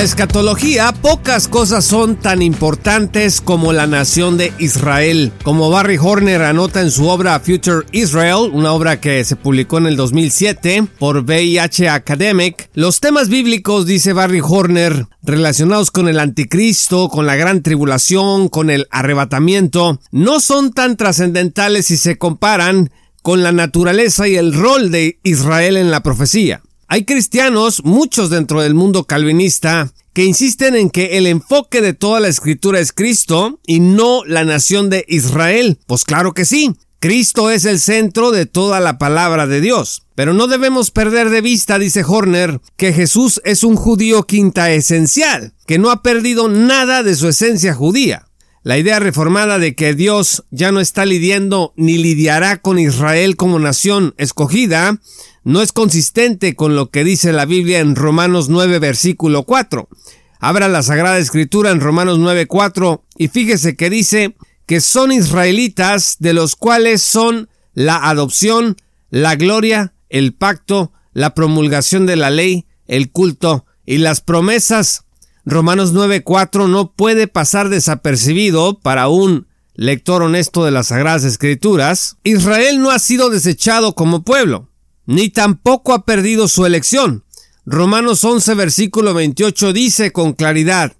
La escatología, pocas cosas son tan importantes como la nación de Israel. Como Barry Horner anota en su obra Future Israel, una obra que se publicó en el 2007 por VIH Academic, los temas bíblicos, dice Barry Horner, relacionados con el anticristo, con la gran tribulación, con el arrebatamiento, no son tan trascendentales si se comparan con la naturaleza y el rol de Israel en la profecía. Hay cristianos, muchos dentro del mundo calvinista, que insisten en que el enfoque de toda la escritura es Cristo y no la nación de Israel. Pues claro que sí. Cristo es el centro de toda la palabra de Dios. Pero no debemos perder de vista, dice Horner, que Jesús es un judío quinta esencial, que no ha perdido nada de su esencia judía. La idea reformada de que Dios ya no está lidiando ni lidiará con Israel como nación escogida no es consistente con lo que dice la Biblia en Romanos 9 versículo 4. Abra la Sagrada Escritura en Romanos 9 4 y fíjese que dice que son israelitas de los cuales son la adopción, la gloria, el pacto, la promulgación de la ley, el culto y las promesas. Romanos 9:4 no puede pasar desapercibido para un lector honesto de las Sagradas Escrituras. Israel no ha sido desechado como pueblo ni tampoco ha perdido su elección. Romanos 11 versículo 28 dice con claridad,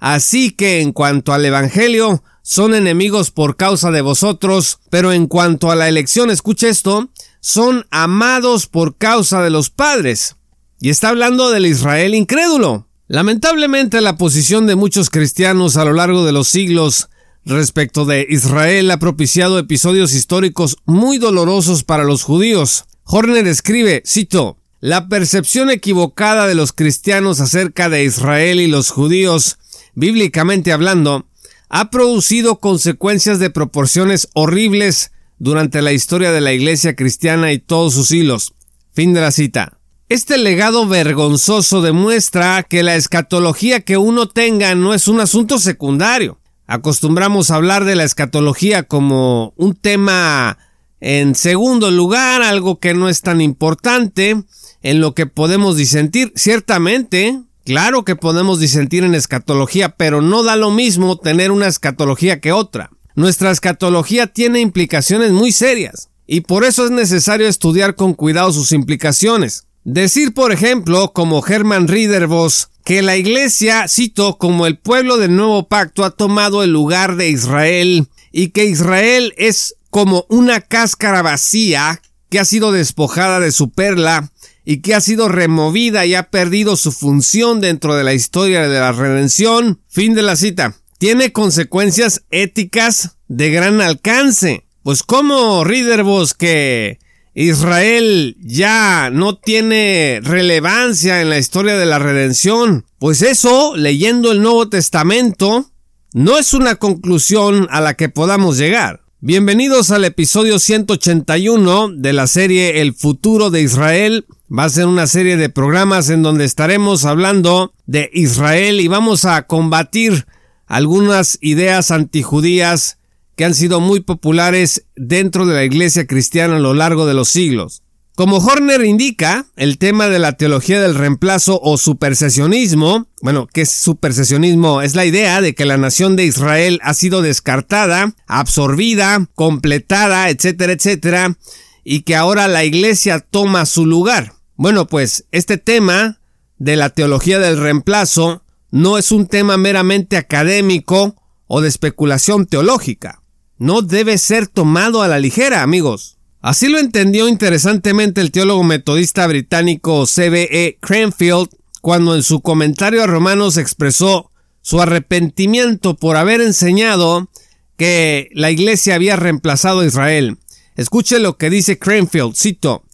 Así que en cuanto al Evangelio, son enemigos por causa de vosotros, pero en cuanto a la elección, escuche esto, son amados por causa de los padres. Y está hablando del Israel incrédulo. Lamentablemente la posición de muchos cristianos a lo largo de los siglos respecto de Israel ha propiciado episodios históricos muy dolorosos para los judíos. Horner escribe, cito, la percepción equivocada de los cristianos acerca de Israel y los judíos, bíblicamente hablando, ha producido consecuencias de proporciones horribles durante la historia de la iglesia cristiana y todos sus hilos. Fin de la cita. Este legado vergonzoso demuestra que la escatología que uno tenga no es un asunto secundario. Acostumbramos a hablar de la escatología como un tema en segundo lugar, algo que no es tan importante, en lo que podemos disentir, ciertamente, claro que podemos disentir en escatología, pero no da lo mismo tener una escatología que otra. Nuestra escatología tiene implicaciones muy serias, y por eso es necesario estudiar con cuidado sus implicaciones. Decir, por ejemplo, como Herman Riedervos, que la iglesia, cito, como el pueblo del nuevo pacto ha tomado el lugar de Israel y que Israel es como una cáscara vacía que ha sido despojada de su perla y que ha sido removida y ha perdido su función dentro de la historia de la redención. Fin de la cita. Tiene consecuencias éticas de gran alcance. Pues como Riederbos que Israel ya no tiene relevancia en la historia de la redención. Pues eso, leyendo el Nuevo Testamento, no es una conclusión a la que podamos llegar. Bienvenidos al episodio 181 de la serie El futuro de Israel. Va a ser una serie de programas en donde estaremos hablando de Israel y vamos a combatir algunas ideas antijudías que han sido muy populares dentro de la iglesia cristiana a lo largo de los siglos. Como Horner indica, el tema de la teología del reemplazo o supersesionismo, bueno, ¿qué es supersesionismo? Es la idea de que la nación de Israel ha sido descartada, absorbida, completada, etcétera, etcétera, y que ahora la iglesia toma su lugar. Bueno, pues este tema de la teología del reemplazo no es un tema meramente académico o de especulación teológica. No debe ser tomado a la ligera, amigos. Así lo entendió interesantemente el teólogo metodista británico C.B.E. Cranfield cuando en su comentario a Romanos expresó su arrepentimiento por haber enseñado que la iglesia había reemplazado a Israel. Escuche lo que dice Cranfield, cito,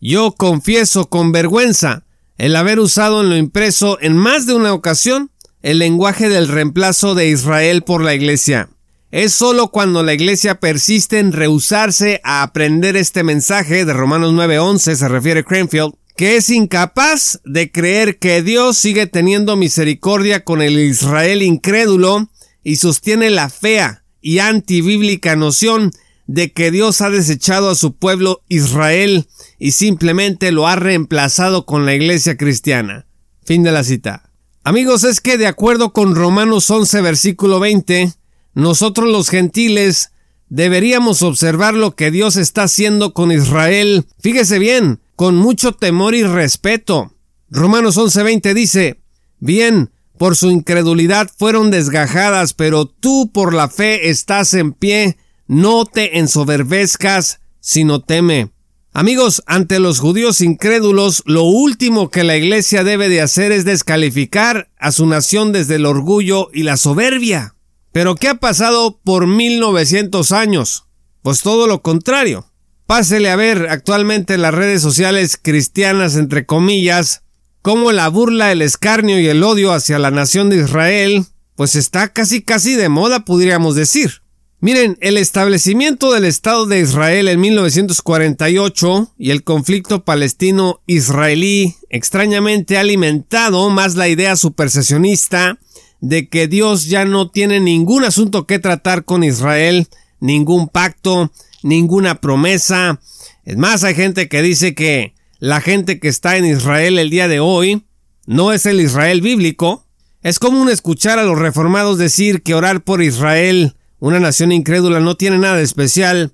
Yo confieso con vergüenza el haber usado en lo impreso en más de una ocasión el lenguaje del reemplazo de Israel por la Iglesia. Es solo cuando la Iglesia persiste en rehusarse a aprender este mensaje de Romanos 9:11, se refiere Cranfield, que es incapaz de creer que Dios sigue teniendo misericordia con el Israel incrédulo y sostiene la fea y antibíblica noción de que Dios ha desechado a su pueblo Israel y simplemente lo ha reemplazado con la iglesia cristiana. Fin de la cita. Amigos, es que de acuerdo con Romanos 11 versículo 20, nosotros los gentiles deberíamos observar lo que Dios está haciendo con Israel. Fíjese bien, con mucho temor y respeto. Romanos 11:20 dice, Bien, por su incredulidad fueron desgajadas, pero tú por la fe estás en pie, no te ensoberbezcas, sino teme. Amigos, ante los judíos incrédulos, lo último que la iglesia debe de hacer es descalificar a su nación desde el orgullo y la soberbia. Pero ¿qué ha pasado por 1900 años? Pues todo lo contrario. Pásele a ver actualmente en las redes sociales cristianas, entre comillas, cómo la burla, el escarnio y el odio hacia la nación de Israel, pues está casi casi de moda, podríamos decir. Miren, el establecimiento del Estado de Israel en 1948 y el conflicto palestino-israelí extrañamente ha alimentado más la idea supersesionista de que Dios ya no tiene ningún asunto que tratar con Israel, ningún pacto, ninguna promesa. Es más, hay gente que dice que la gente que está en Israel el día de hoy no es el Israel bíblico. Es común escuchar a los reformados decir que orar por Israel, una nación incrédula, no tiene nada especial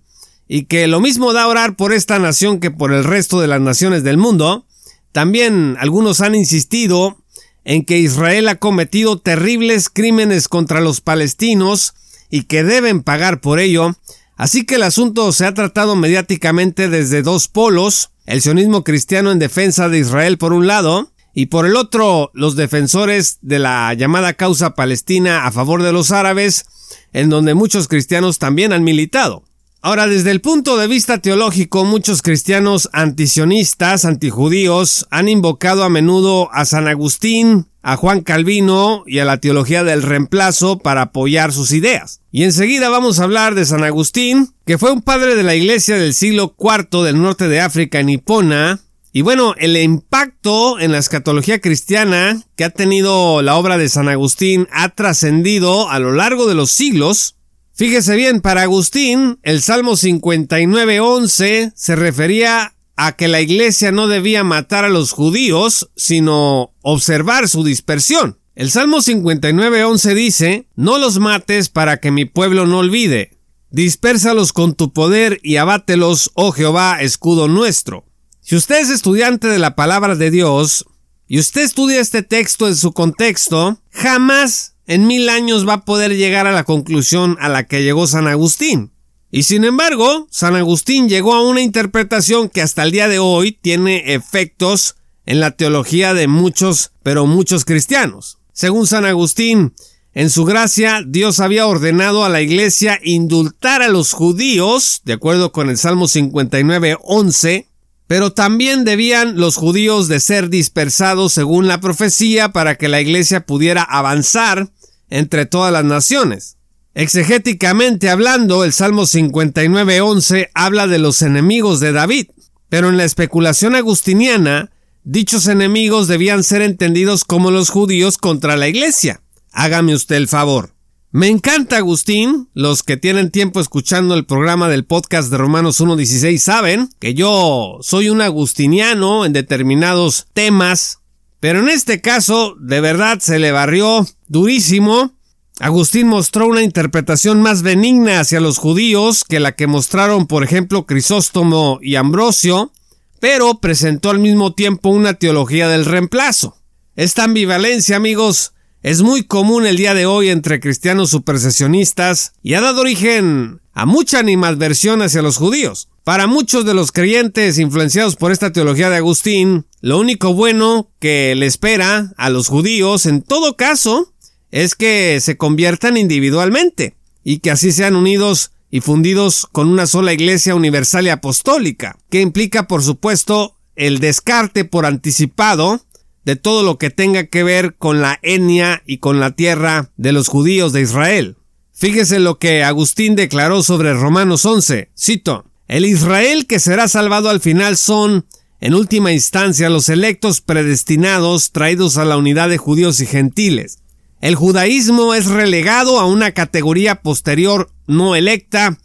y que lo mismo da orar por esta nación que por el resto de las naciones del mundo. También algunos han insistido en que Israel ha cometido terribles crímenes contra los palestinos y que deben pagar por ello, Así que el asunto se ha tratado mediáticamente desde dos polos, el sionismo cristiano en defensa de Israel por un lado, y por el otro los defensores de la llamada causa palestina a favor de los árabes, en donde muchos cristianos también han militado. Ahora, desde el punto de vista teológico, muchos cristianos antisionistas, antijudíos, han invocado a menudo a San Agustín, a Juan Calvino y a la teología del reemplazo para apoyar sus ideas. Y enseguida vamos a hablar de San Agustín, que fue un padre de la iglesia del siglo IV del norte de África, en Hipona, y bueno, el impacto en la escatología cristiana que ha tenido la obra de San Agustín ha trascendido a lo largo de los siglos, Fíjese bien, para Agustín, el Salmo 59.11 se refería a que la iglesia no debía matar a los judíos, sino observar su dispersión. El Salmo 59.11 dice, No los mates para que mi pueblo no olvide. Dispérsalos con tu poder y abátelos, oh Jehová, escudo nuestro. Si usted es estudiante de la palabra de Dios, y usted estudia este texto en su contexto, jamás en mil años va a poder llegar a la conclusión a la que llegó San Agustín. Y sin embargo, San Agustín llegó a una interpretación que hasta el día de hoy tiene efectos en la teología de muchos, pero muchos cristianos. Según San Agustín, en su gracia, Dios había ordenado a la iglesia indultar a los judíos, de acuerdo con el Salmo 59, 11, pero también debían los judíos de ser dispersados según la profecía para que la iglesia pudiera avanzar entre todas las naciones. Exegéticamente hablando, el Salmo 59.11 habla de los enemigos de David, pero en la especulación agustiniana, dichos enemigos debían ser entendidos como los judíos contra la iglesia. Hágame usted el favor. Me encanta Agustín, los que tienen tiempo escuchando el programa del podcast de Romanos 1.16 saben que yo soy un agustiniano en determinados temas pero en este caso, de verdad se le barrió durísimo. Agustín mostró una interpretación más benigna hacia los judíos que la que mostraron, por ejemplo, Crisóstomo y Ambrosio, pero presentó al mismo tiempo una teología del reemplazo. Esta ambivalencia, amigos, es muy común el día de hoy entre cristianos supersesionistas y ha dado origen a mucha animadversión hacia los judíos. Para muchos de los creyentes influenciados por esta teología de Agustín, lo único bueno que le espera a los judíos en todo caso es que se conviertan individualmente y que así sean unidos y fundidos con una sola iglesia universal y apostólica, que implica por supuesto el descarte por anticipado de todo lo que tenga que ver con la etnia y con la tierra de los judíos de Israel. Fíjese lo que Agustín declaró sobre Romanos 11. Cito, el Israel que será salvado al final son, en última instancia, los electos predestinados traídos a la unidad de judíos y gentiles. El judaísmo es relegado a una categoría posterior no electa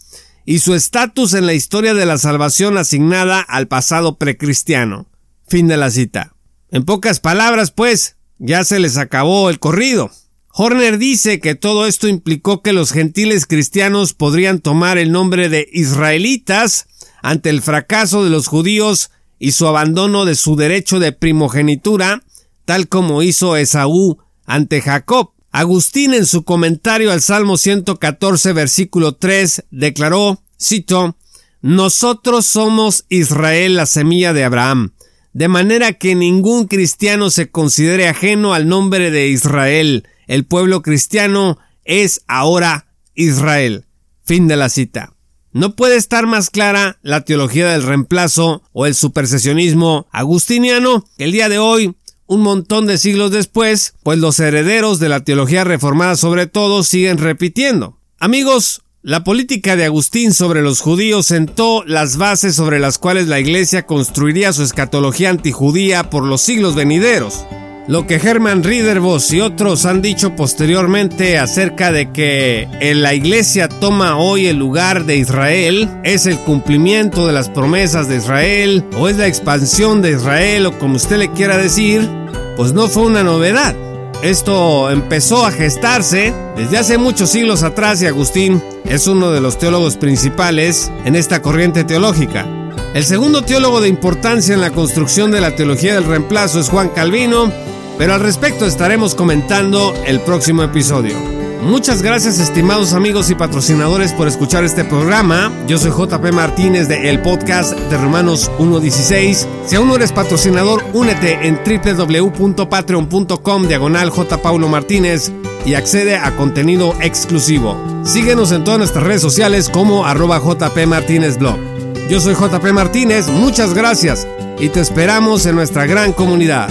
y su estatus en la historia de la salvación asignada al pasado precristiano. Fin de la cita. En pocas palabras, pues, ya se les acabó el corrido. Horner dice que todo esto implicó que los gentiles cristianos podrían tomar el nombre de israelitas ante el fracaso de los judíos y su abandono de su derecho de primogenitura, tal como hizo Esaú ante Jacob. Agustín en su comentario al Salmo 114 versículo 3 declaró, cito, Nosotros somos Israel la semilla de Abraham, de manera que ningún cristiano se considere ajeno al nombre de Israel. El pueblo cristiano es ahora Israel. Fin de la cita. No puede estar más clara la teología del reemplazo o el supersesionismo agustiniano que el día de hoy un montón de siglos después, pues los herederos de la teología reformada sobre todo siguen repitiendo. Amigos, la política de Agustín sobre los judíos sentó las bases sobre las cuales la Iglesia construiría su escatología antijudía por los siglos venideros. Lo que Hermann Riederbos y otros han dicho posteriormente acerca de que la iglesia toma hoy el lugar de Israel es el cumplimiento de las promesas de Israel o es la expansión de Israel o como usted le quiera decir, pues no fue una novedad. Esto empezó a gestarse desde hace muchos siglos atrás y Agustín es uno de los teólogos principales en esta corriente teológica. El segundo teólogo de importancia en la construcción de la teología del reemplazo es Juan Calvino, pero al respecto estaremos comentando el próximo episodio. Muchas gracias estimados amigos y patrocinadores por escuchar este programa. Yo soy JP Martínez de el podcast de Romanos 1.16. Si aún no eres patrocinador, únete en www.patreon.com diagonal. Paulo Martínez y accede a contenido exclusivo. Síguenos en todas nuestras redes sociales como arroba JP Martínez Blog. Yo soy JP Martínez, muchas gracias y te esperamos en nuestra gran comunidad.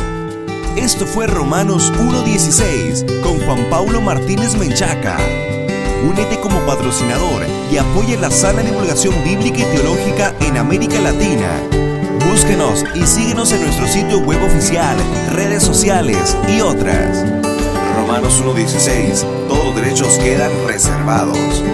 Esto fue Romanos 1.16 con Juan Paulo Martínez Menchaca. Únete como patrocinador y apoya la sana divulgación bíblica y teológica en América Latina. Búsquenos y síguenos en nuestro sitio web oficial, redes sociales y otras. Romanos 1.16. Todos los derechos quedan reservados.